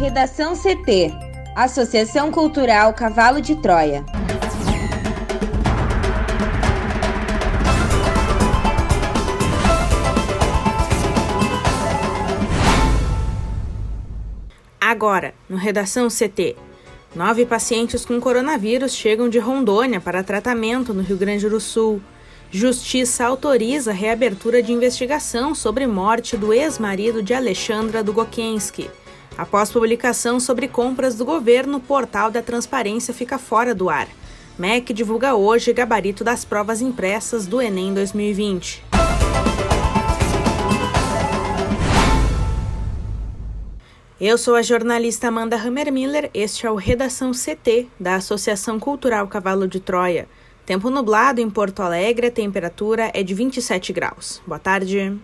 Redação CT Associação Cultural Cavalo de Troia. Agora, no Redação CT. Nove pacientes com coronavírus chegam de Rondônia para tratamento no Rio Grande do Sul. Justiça autoriza a reabertura de investigação sobre morte do ex-marido de Alexandra Dugokensky. Após publicação sobre compras do governo, o portal da transparência fica fora do ar. MEC divulga hoje gabarito das provas impressas do Enem 2020. Eu sou a jornalista Amanda Hammermiller, este é o Redação CT da Associação Cultural Cavalo de Troia. Tempo nublado em Porto Alegre, a temperatura é de 27 graus. Boa tarde.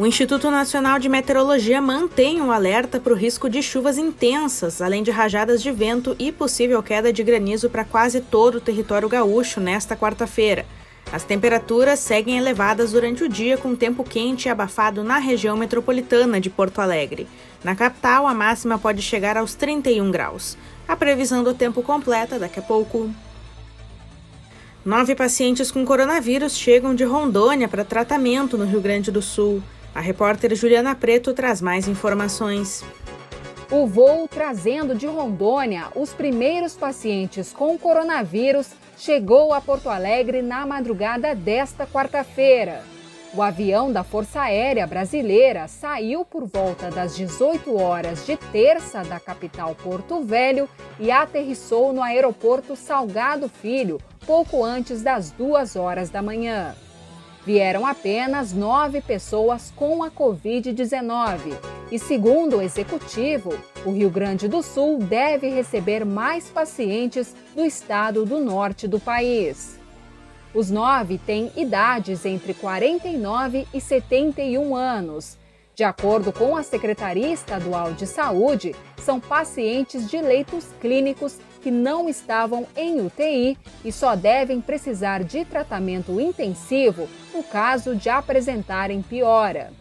O Instituto Nacional de Meteorologia mantém um alerta para o risco de chuvas intensas, além de rajadas de vento e possível queda de granizo para quase todo o território gaúcho nesta quarta-feira. As temperaturas seguem elevadas durante o dia, com tempo quente e abafado na região metropolitana de Porto Alegre. Na capital, a máxima pode chegar aos 31 graus. A previsão do tempo completa daqui a pouco. Nove pacientes com coronavírus chegam de Rondônia para tratamento no Rio Grande do Sul. A repórter Juliana Preto traz mais informações. O voo trazendo de Rondônia os primeiros pacientes com coronavírus chegou a Porto Alegre na madrugada desta quarta-feira. O avião da Força Aérea Brasileira saiu por volta das 18 horas de terça da capital Porto Velho e aterrissou no aeroporto Salgado Filho pouco antes das duas horas da manhã. Vieram apenas nove pessoas com a Covid-19 e, segundo o executivo, o Rio Grande do Sul deve receber mais pacientes do estado do norte do país. Os nove têm idades entre 49 e 71 anos. De acordo com a Secretaria Estadual de Saúde, são pacientes de leitos clínicos que não estavam em UTI e só devem precisar de tratamento intensivo no caso de apresentarem piora.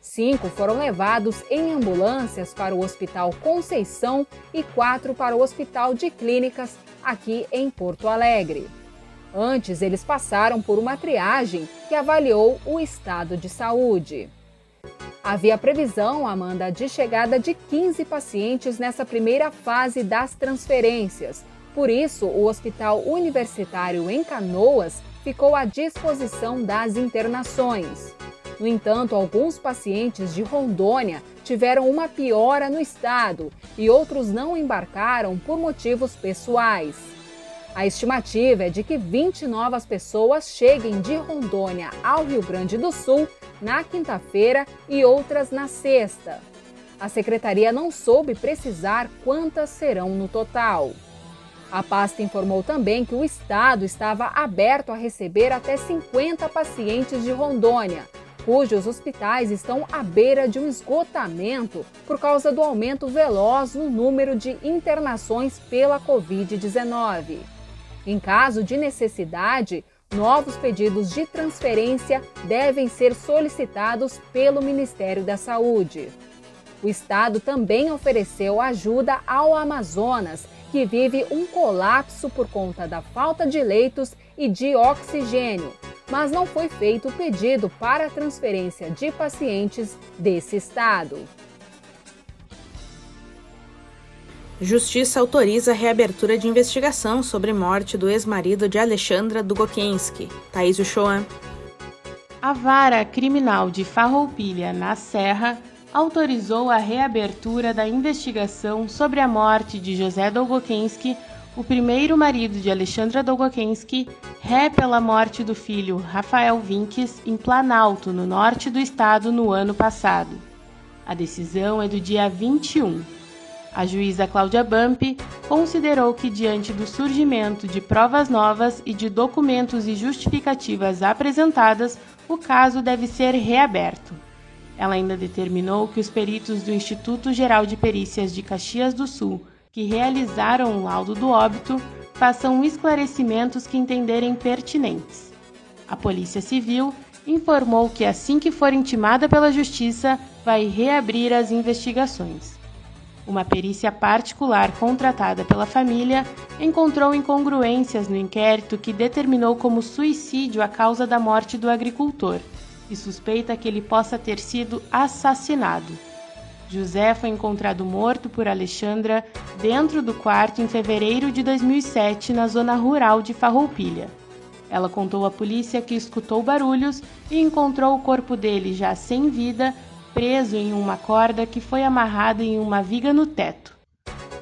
Cinco foram levados em ambulâncias para o Hospital Conceição e quatro para o Hospital de Clínicas, aqui em Porto Alegre. Antes, eles passaram por uma triagem que avaliou o estado de saúde. Havia previsão, Amanda, de chegada de 15 pacientes nessa primeira fase das transferências. Por isso, o Hospital Universitário em Canoas ficou à disposição das internações. No entanto, alguns pacientes de Rondônia tiveram uma piora no estado e outros não embarcaram por motivos pessoais. A estimativa é de que 20 novas pessoas cheguem de Rondônia ao Rio Grande do Sul na quinta-feira e outras na sexta. A secretaria não soube precisar quantas serão no total. A pasta informou também que o estado estava aberto a receber até 50 pacientes de Rondônia, cujos hospitais estão à beira de um esgotamento por causa do aumento veloz no número de internações pela Covid-19. Em caso de necessidade, novos pedidos de transferência devem ser solicitados pelo Ministério da Saúde. O Estado também ofereceu ajuda ao Amazonas, que vive um colapso por conta da falta de leitos e de oxigênio, mas não foi feito o pedido para transferência de pacientes desse estado. Justiça autoriza a reabertura de investigação sobre morte do ex-marido de Alexandra Dugokensky. Thaís Uchoa. A vara criminal de Farroupilha, na Serra, autorizou a reabertura da investigação sobre a morte de José Dogokensky, o primeiro marido de Alexandra Dogokensky, ré pela morte do filho Rafael Vinques em Planalto, no norte do estado, no ano passado. A decisão é do dia 21. A juíza Cláudia Bampi considerou que, diante do surgimento de provas novas e de documentos e justificativas apresentadas, o caso deve ser reaberto. Ela ainda determinou que os peritos do Instituto Geral de Perícias de Caxias do Sul, que realizaram o laudo do óbito, façam esclarecimentos que entenderem pertinentes. A Polícia Civil informou que assim que for intimada pela justiça, vai reabrir as investigações. Uma perícia particular contratada pela família encontrou incongruências no inquérito que determinou como suicídio a causa da morte do agricultor e suspeita que ele possa ter sido assassinado. José foi encontrado morto por Alexandra dentro do quarto em fevereiro de 2007 na zona rural de Farroupilha. Ela contou à polícia que escutou barulhos e encontrou o corpo dele já sem vida, preso em uma corda que foi amarrada em uma viga no teto.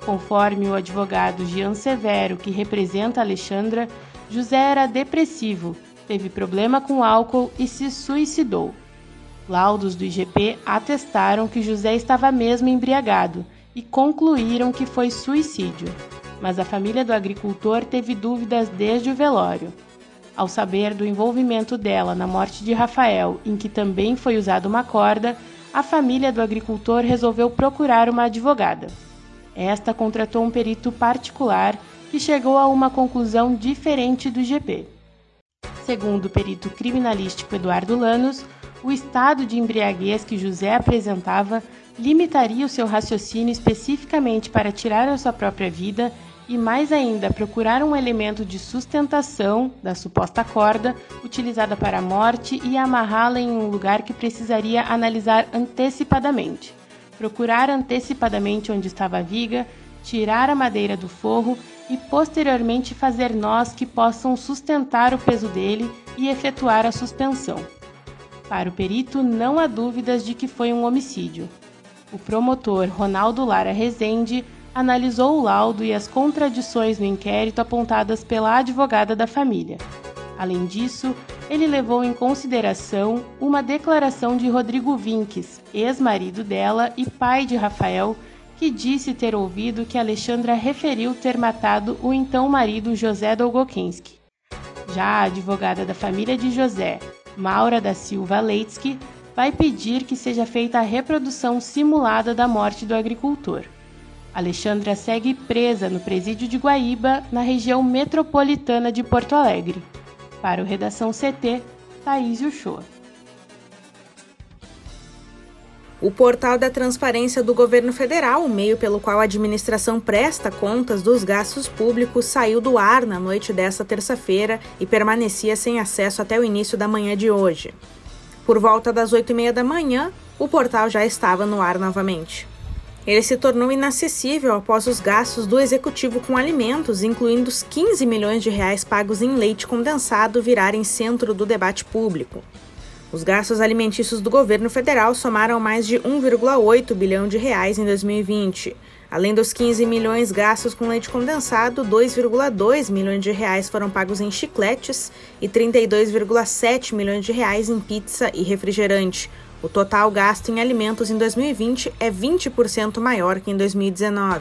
Conforme o advogado Jean Severo, que representa Alexandra, José era depressivo, teve problema com álcool e se suicidou. Laudos do IGP atestaram que José estava mesmo embriagado e concluíram que foi suicídio, mas a família do agricultor teve dúvidas desde o velório. Ao saber do envolvimento dela na morte de Rafael, em que também foi usada uma corda, a família do agricultor resolveu procurar uma advogada. Esta contratou um perito particular que chegou a uma conclusão diferente do GP. Segundo o perito criminalístico Eduardo Lanos, o estado de embriaguez que José apresentava limitaria o seu raciocínio especificamente para tirar a sua própria vida e, mais ainda, procurar um elemento de sustentação da suposta corda utilizada para a morte e amarrá-la em um lugar que precisaria analisar antecipadamente. Procurar antecipadamente onde estava a viga, tirar a madeira do forro e posteriormente fazer nós que possam sustentar o peso dele e efetuar a suspensão. Para o perito, não há dúvidas de que foi um homicídio. O promotor Ronaldo Lara Rezende analisou o laudo e as contradições no inquérito apontadas pela advogada da família. Além disso, ele levou em consideração uma declaração de Rodrigo Vinques, ex-marido dela e pai de Rafael, que disse ter ouvido que Alexandra referiu ter matado o então marido José Dolgokinski. Já a advogada da família de José, Maura da Silva Leitsky, vai pedir que seja feita a reprodução simulada da morte do agricultor. Alexandra segue presa no presídio de Guaíba, na região metropolitana de Porto Alegre. Para o Redação CT, Thaís Uchoa. O portal da transparência do governo federal, o meio pelo qual a administração presta contas dos gastos públicos, saiu do ar na noite desta terça-feira e permanecia sem acesso até o início da manhã de hoje. Por volta das oito e meia da manhã, o portal já estava no ar novamente. Ele se tornou inacessível após os gastos do executivo com alimentos, incluindo os 15 milhões de reais pagos em leite condensado, virarem centro do debate público. Os gastos alimentícios do governo federal somaram mais de 1,8 bilhão de reais em 2020. Além dos 15 milhões gastos com leite condensado, 2,2 milhões de reais foram pagos em chicletes e 32,7 milhões de reais em pizza e refrigerante, o total gasto em alimentos em 2020 é 20% maior que em 2019.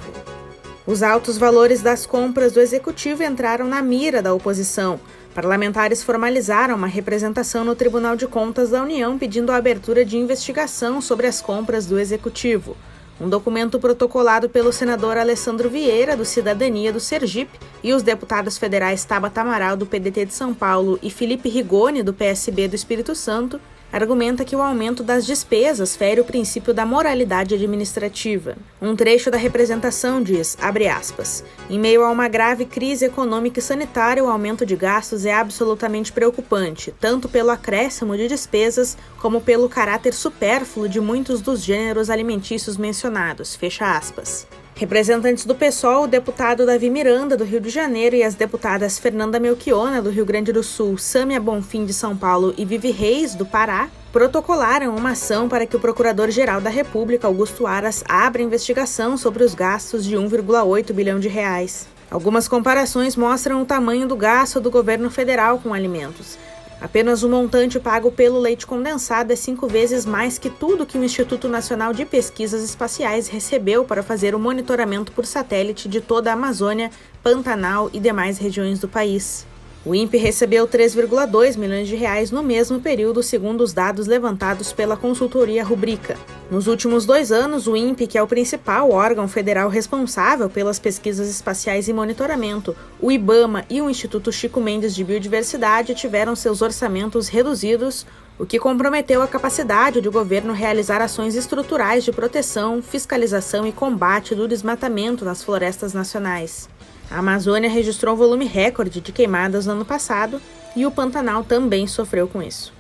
Os altos valores das compras do executivo entraram na mira da oposição. Parlamentares formalizaram uma representação no Tribunal de Contas da União pedindo a abertura de investigação sobre as compras do executivo. Um documento protocolado pelo senador Alessandro Vieira, do Cidadania do Sergipe, e os deputados federais Tabata Amaral, do PDT de São Paulo, e Felipe Rigoni, do PSB do Espírito Santo, argumenta que o aumento das despesas fere o princípio da moralidade administrativa. Um trecho da representação diz, aspas, em meio a uma grave crise econômica e sanitária, o aumento de gastos é absolutamente preocupante, tanto pelo acréscimo de despesas como pelo caráter supérfluo de muitos dos gêneros alimentícios mencionados, fecha aspas. Representantes do PSOL, o deputado Davi Miranda, do Rio de Janeiro, e as deputadas Fernanda Melchiona, do Rio Grande do Sul, Sâmia Bonfim, de São Paulo e Vivi Reis, do Pará, protocolaram uma ação para que o Procurador-Geral da República, Augusto Aras, abra investigação sobre os gastos de 1,8 bilhão de reais. Algumas comparações mostram o tamanho do gasto do governo federal com alimentos. Apenas o montante pago pelo leite condensado é cinco vezes mais que tudo que o Instituto Nacional de Pesquisas Espaciais recebeu para fazer o monitoramento por satélite de toda a Amazônia, Pantanal e demais regiões do país. O INPE recebeu 3,2 milhões de reais no mesmo período, segundo os dados levantados pela consultoria Rubrica. Nos últimos dois anos, o INPE, que é o principal órgão federal responsável pelas pesquisas espaciais e monitoramento, o IBAMA e o Instituto Chico Mendes de Biodiversidade tiveram seus orçamentos reduzidos, o que comprometeu a capacidade do governo realizar ações estruturais de proteção, fiscalização e combate do desmatamento nas florestas nacionais. A Amazônia registrou um volume recorde de queimadas no ano passado e o Pantanal também sofreu com isso.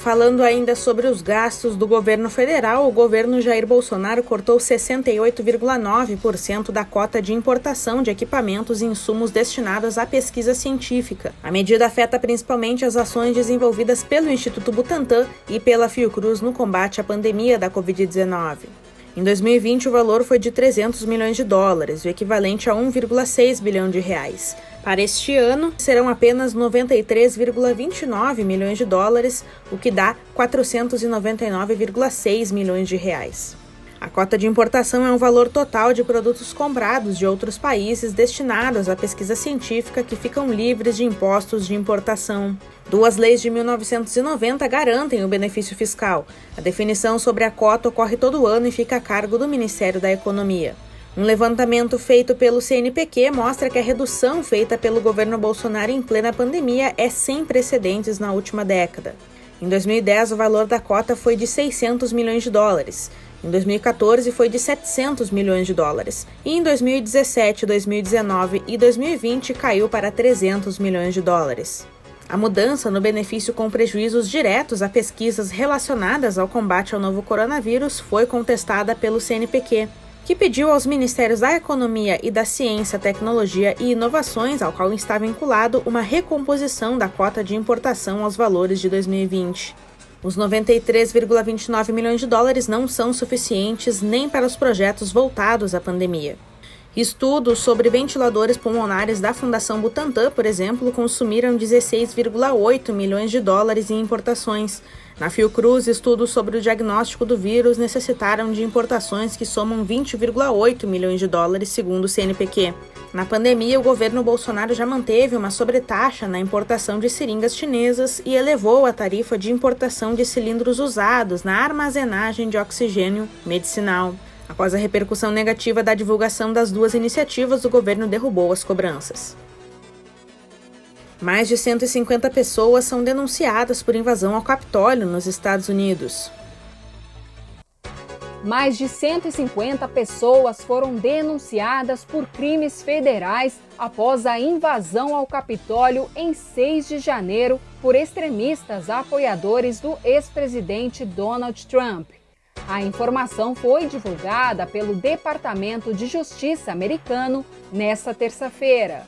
Falando ainda sobre os gastos do governo federal, o governo Jair Bolsonaro cortou 68,9% da cota de importação de equipamentos e insumos destinados à pesquisa científica. A medida afeta principalmente as ações desenvolvidas pelo Instituto Butantan e pela Fiocruz no combate à pandemia da Covid-19. Em 2020, o valor foi de 300 milhões de dólares, o equivalente a 1,6 bilhão de reais. Para este ano, serão apenas 93,29 milhões de dólares, o que dá 499,6 milhões de reais. A cota de importação é um valor total de produtos comprados de outros países destinados à pesquisa científica que ficam livres de impostos de importação. Duas leis de 1990 garantem o benefício fiscal. A definição sobre a cota ocorre todo ano e fica a cargo do Ministério da Economia. Um levantamento feito pelo CNPq mostra que a redução feita pelo governo Bolsonaro em plena pandemia é sem precedentes na última década. Em 2010, o valor da cota foi de 600 milhões de dólares. Em 2014 foi de 700 milhões de dólares e em 2017, 2019 e 2020 caiu para 300 milhões de dólares. A mudança no benefício com prejuízos diretos a pesquisas relacionadas ao combate ao novo coronavírus foi contestada pelo CNPq, que pediu aos Ministérios da Economia e da Ciência, Tecnologia e Inovações, ao qual está vinculado, uma recomposição da cota de importação aos valores de 2020. Os 93,29 milhões de dólares não são suficientes nem para os projetos voltados à pandemia. Estudos sobre ventiladores pulmonares da Fundação Butantan, por exemplo, consumiram 16,8 milhões de dólares em importações. Na Fiocruz, estudos sobre o diagnóstico do vírus necessitaram de importações que somam 20,8 milhões de dólares, segundo o CNPq. Na pandemia, o governo Bolsonaro já manteve uma sobretaxa na importação de seringas chinesas e elevou a tarifa de importação de cilindros usados na armazenagem de oxigênio medicinal. Após a repercussão negativa da divulgação das duas iniciativas, o governo derrubou as cobranças. Mais de 150 pessoas são denunciadas por invasão ao Capitólio nos Estados Unidos. Mais de 150 pessoas foram denunciadas por crimes federais após a invasão ao Capitólio em 6 de janeiro por extremistas apoiadores do ex-presidente Donald Trump. A informação foi divulgada pelo Departamento de Justiça americano nesta terça-feira.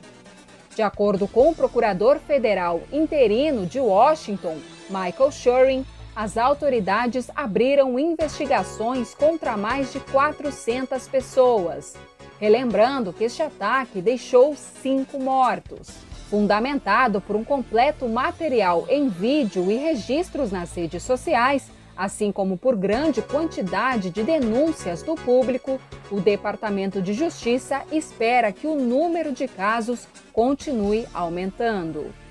De acordo com o procurador federal interino de Washington, Michael Shurin, as autoridades abriram investigações contra mais de 400 pessoas, relembrando que este ataque deixou cinco mortos. Fundamentado por um completo material em vídeo e registros nas redes sociais, assim como por grande quantidade de denúncias do público, o Departamento de Justiça espera que o número de casos continue aumentando.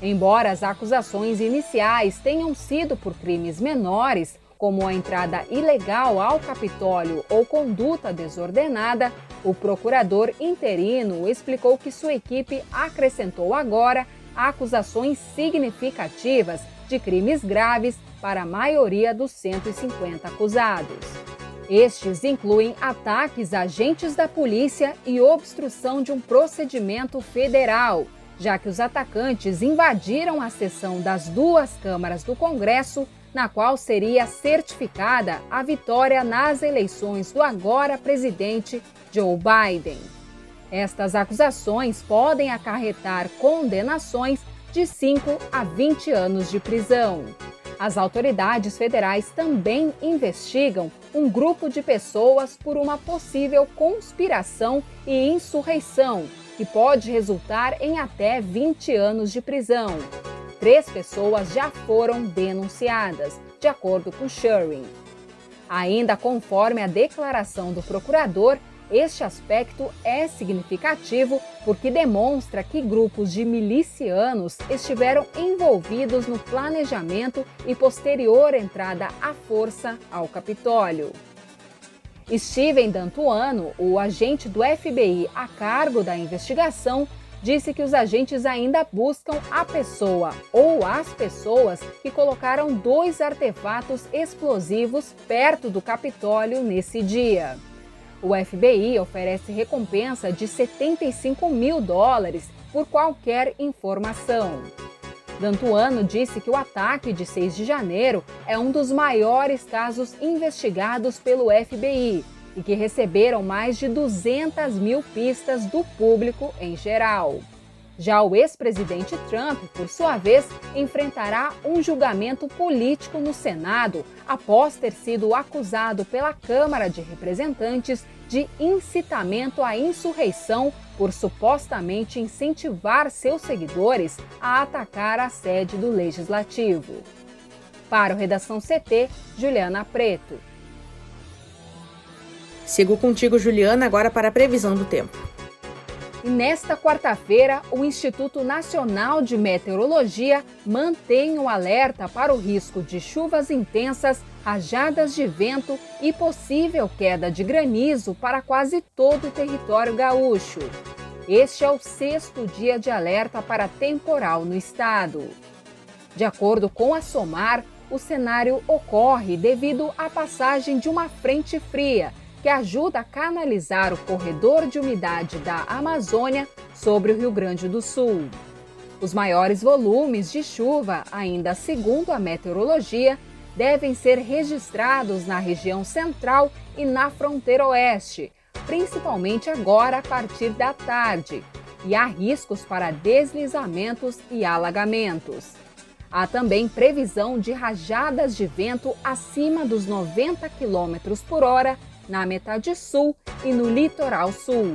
Embora as acusações iniciais tenham sido por crimes menores, como a entrada ilegal ao Capitólio ou conduta desordenada, o procurador interino explicou que sua equipe acrescentou agora acusações significativas de crimes graves para a maioria dos 150 acusados. Estes incluem ataques a agentes da polícia e obstrução de um procedimento federal, já que os atacantes invadiram a sessão das duas câmaras do Congresso, na qual seria certificada a vitória nas eleições do agora presidente Joe Biden. Estas acusações podem acarretar condenações de 5 a 20 anos de prisão. As autoridades federais também investigam um grupo de pessoas por uma possível conspiração e insurreição que pode resultar em até 20 anos de prisão. Três pessoas já foram denunciadas, de acordo com Shuring. Ainda conforme a declaração do procurador, este aspecto é significativo porque demonstra que grupos de milicianos estiveram envolvidos no planejamento e posterior entrada à força ao Capitólio. Steven Dantuano, o agente do FBI a cargo da investigação, disse que os agentes ainda buscam a pessoa ou as pessoas que colocaram dois artefatos explosivos perto do Capitólio nesse dia. O FBI oferece recompensa de 75 mil dólares por qualquer informação. Dantuano disse que o ataque de 6 de janeiro é um dos maiores casos investigados pelo FBI e que receberam mais de 200 mil pistas do público em geral. Já o ex-presidente Trump, por sua vez, enfrentará um julgamento político no Senado após ter sido acusado pela Câmara de Representantes de incitamento à insurreição por supostamente incentivar seus seguidores a atacar a sede do Legislativo. Para o Redação CT, Juliana Preto. Sigo contigo, Juliana, agora para a previsão do tempo. E nesta quarta-feira, o Instituto Nacional de Meteorologia mantém o alerta para o risco de chuvas intensas, rajadas de vento e possível queda de granizo para quase todo o território gaúcho. Este é o sexto dia de alerta para temporal no estado. De acordo com a SOMAR, o cenário ocorre devido à passagem de uma frente fria que ajuda a canalizar o corredor de umidade da Amazônia sobre o Rio Grande do Sul. Os maiores volumes de chuva, ainda segundo a meteorologia, devem ser registrados na região central e na fronteira oeste, principalmente agora a partir da tarde, e há riscos para deslizamentos e alagamentos. Há também previsão de rajadas de vento acima dos 90 km por hora na metade sul e no litoral sul.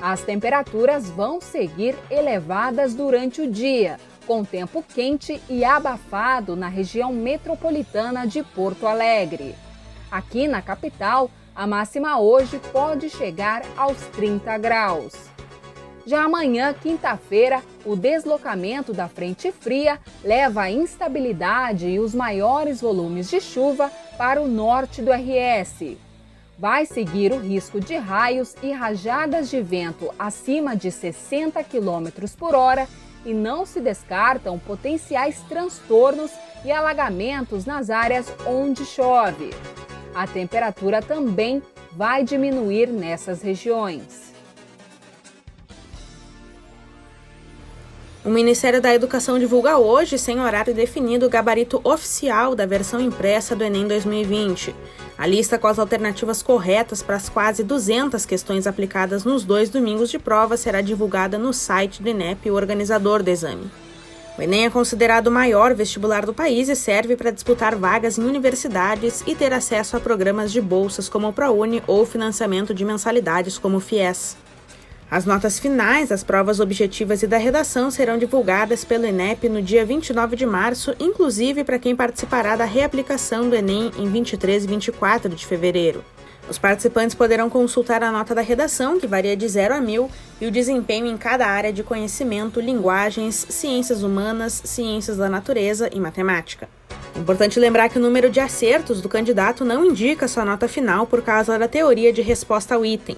As temperaturas vão seguir elevadas durante o dia, com tempo quente e abafado na região metropolitana de Porto Alegre. Aqui na capital, a máxima hoje pode chegar aos 30 graus. Já amanhã, quinta-feira, o deslocamento da frente fria leva a instabilidade e os maiores volumes de chuva para o norte do RS. Vai seguir o risco de raios e rajadas de vento acima de 60 km por hora e não se descartam potenciais transtornos e alagamentos nas áreas onde chove. A temperatura também vai diminuir nessas regiões. O Ministério da Educação divulga hoje, sem horário definido, o gabarito oficial da versão impressa do Enem 2020. A lista com as alternativas corretas para as quase 200 questões aplicadas nos dois domingos de prova será divulgada no site do INEP, o organizador do exame. O Enem é considerado o maior vestibular do país e serve para disputar vagas em universidades e ter acesso a programas de bolsas como o ProUni ou financiamento de mensalidades como o FIES. As notas finais das provas objetivas e da redação serão divulgadas pelo INEP no dia 29 de março, inclusive para quem participará da reaplicação do Enem em 23 e 24 de fevereiro. Os participantes poderão consultar a nota da redação, que varia de 0 a 1000, e o desempenho em cada área de conhecimento, linguagens, ciências humanas, ciências da natureza e matemática. Importante lembrar que o número de acertos do candidato não indica sua nota final por causa da teoria de resposta ao item.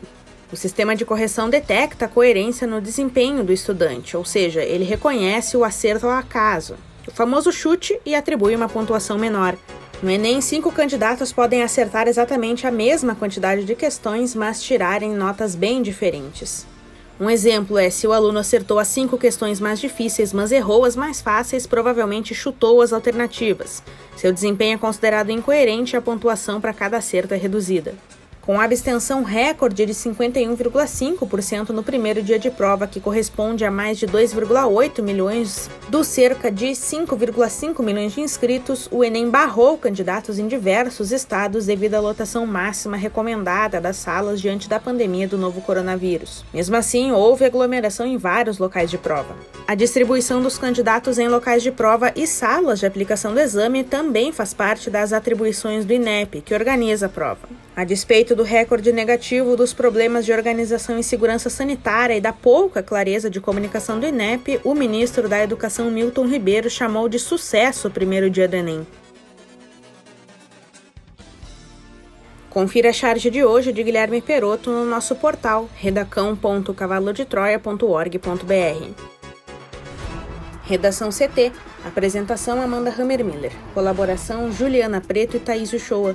O sistema de correção detecta a coerência no desempenho do estudante, ou seja, ele reconhece o acerto ao acaso, o famoso chute, e atribui uma pontuação menor. No Enem, cinco candidatos podem acertar exatamente a mesma quantidade de questões, mas tirarem notas bem diferentes. Um exemplo é se o aluno acertou as cinco questões mais difíceis, mas errou as mais fáceis, provavelmente chutou as alternativas. Seu desempenho é considerado incoerente e a pontuação para cada acerto é reduzida com abstenção recorde de 51,5% no primeiro dia de prova, que corresponde a mais de 2,8 milhões Dos cerca de 5,5 milhões de inscritos, o Enem barrou candidatos em diversos estados devido à lotação máxima recomendada das salas diante da pandemia do novo coronavírus. Mesmo assim, houve aglomeração em vários locais de prova. A distribuição dos candidatos em locais de prova e salas de aplicação do exame também faz parte das atribuições do INEP, que organiza a prova. A do recorde negativo dos problemas de organização e segurança sanitária e da pouca clareza de comunicação do INEP, o ministro da Educação Milton Ribeiro chamou de sucesso o primeiro dia do Enem. Confira a charge de hoje de Guilherme Peroto no nosso portal redacão.cavalodetroia.org.br. Redação CT. Apresentação Amanda Hammermiller. Colaboração Juliana Preto e Thaís Uchoa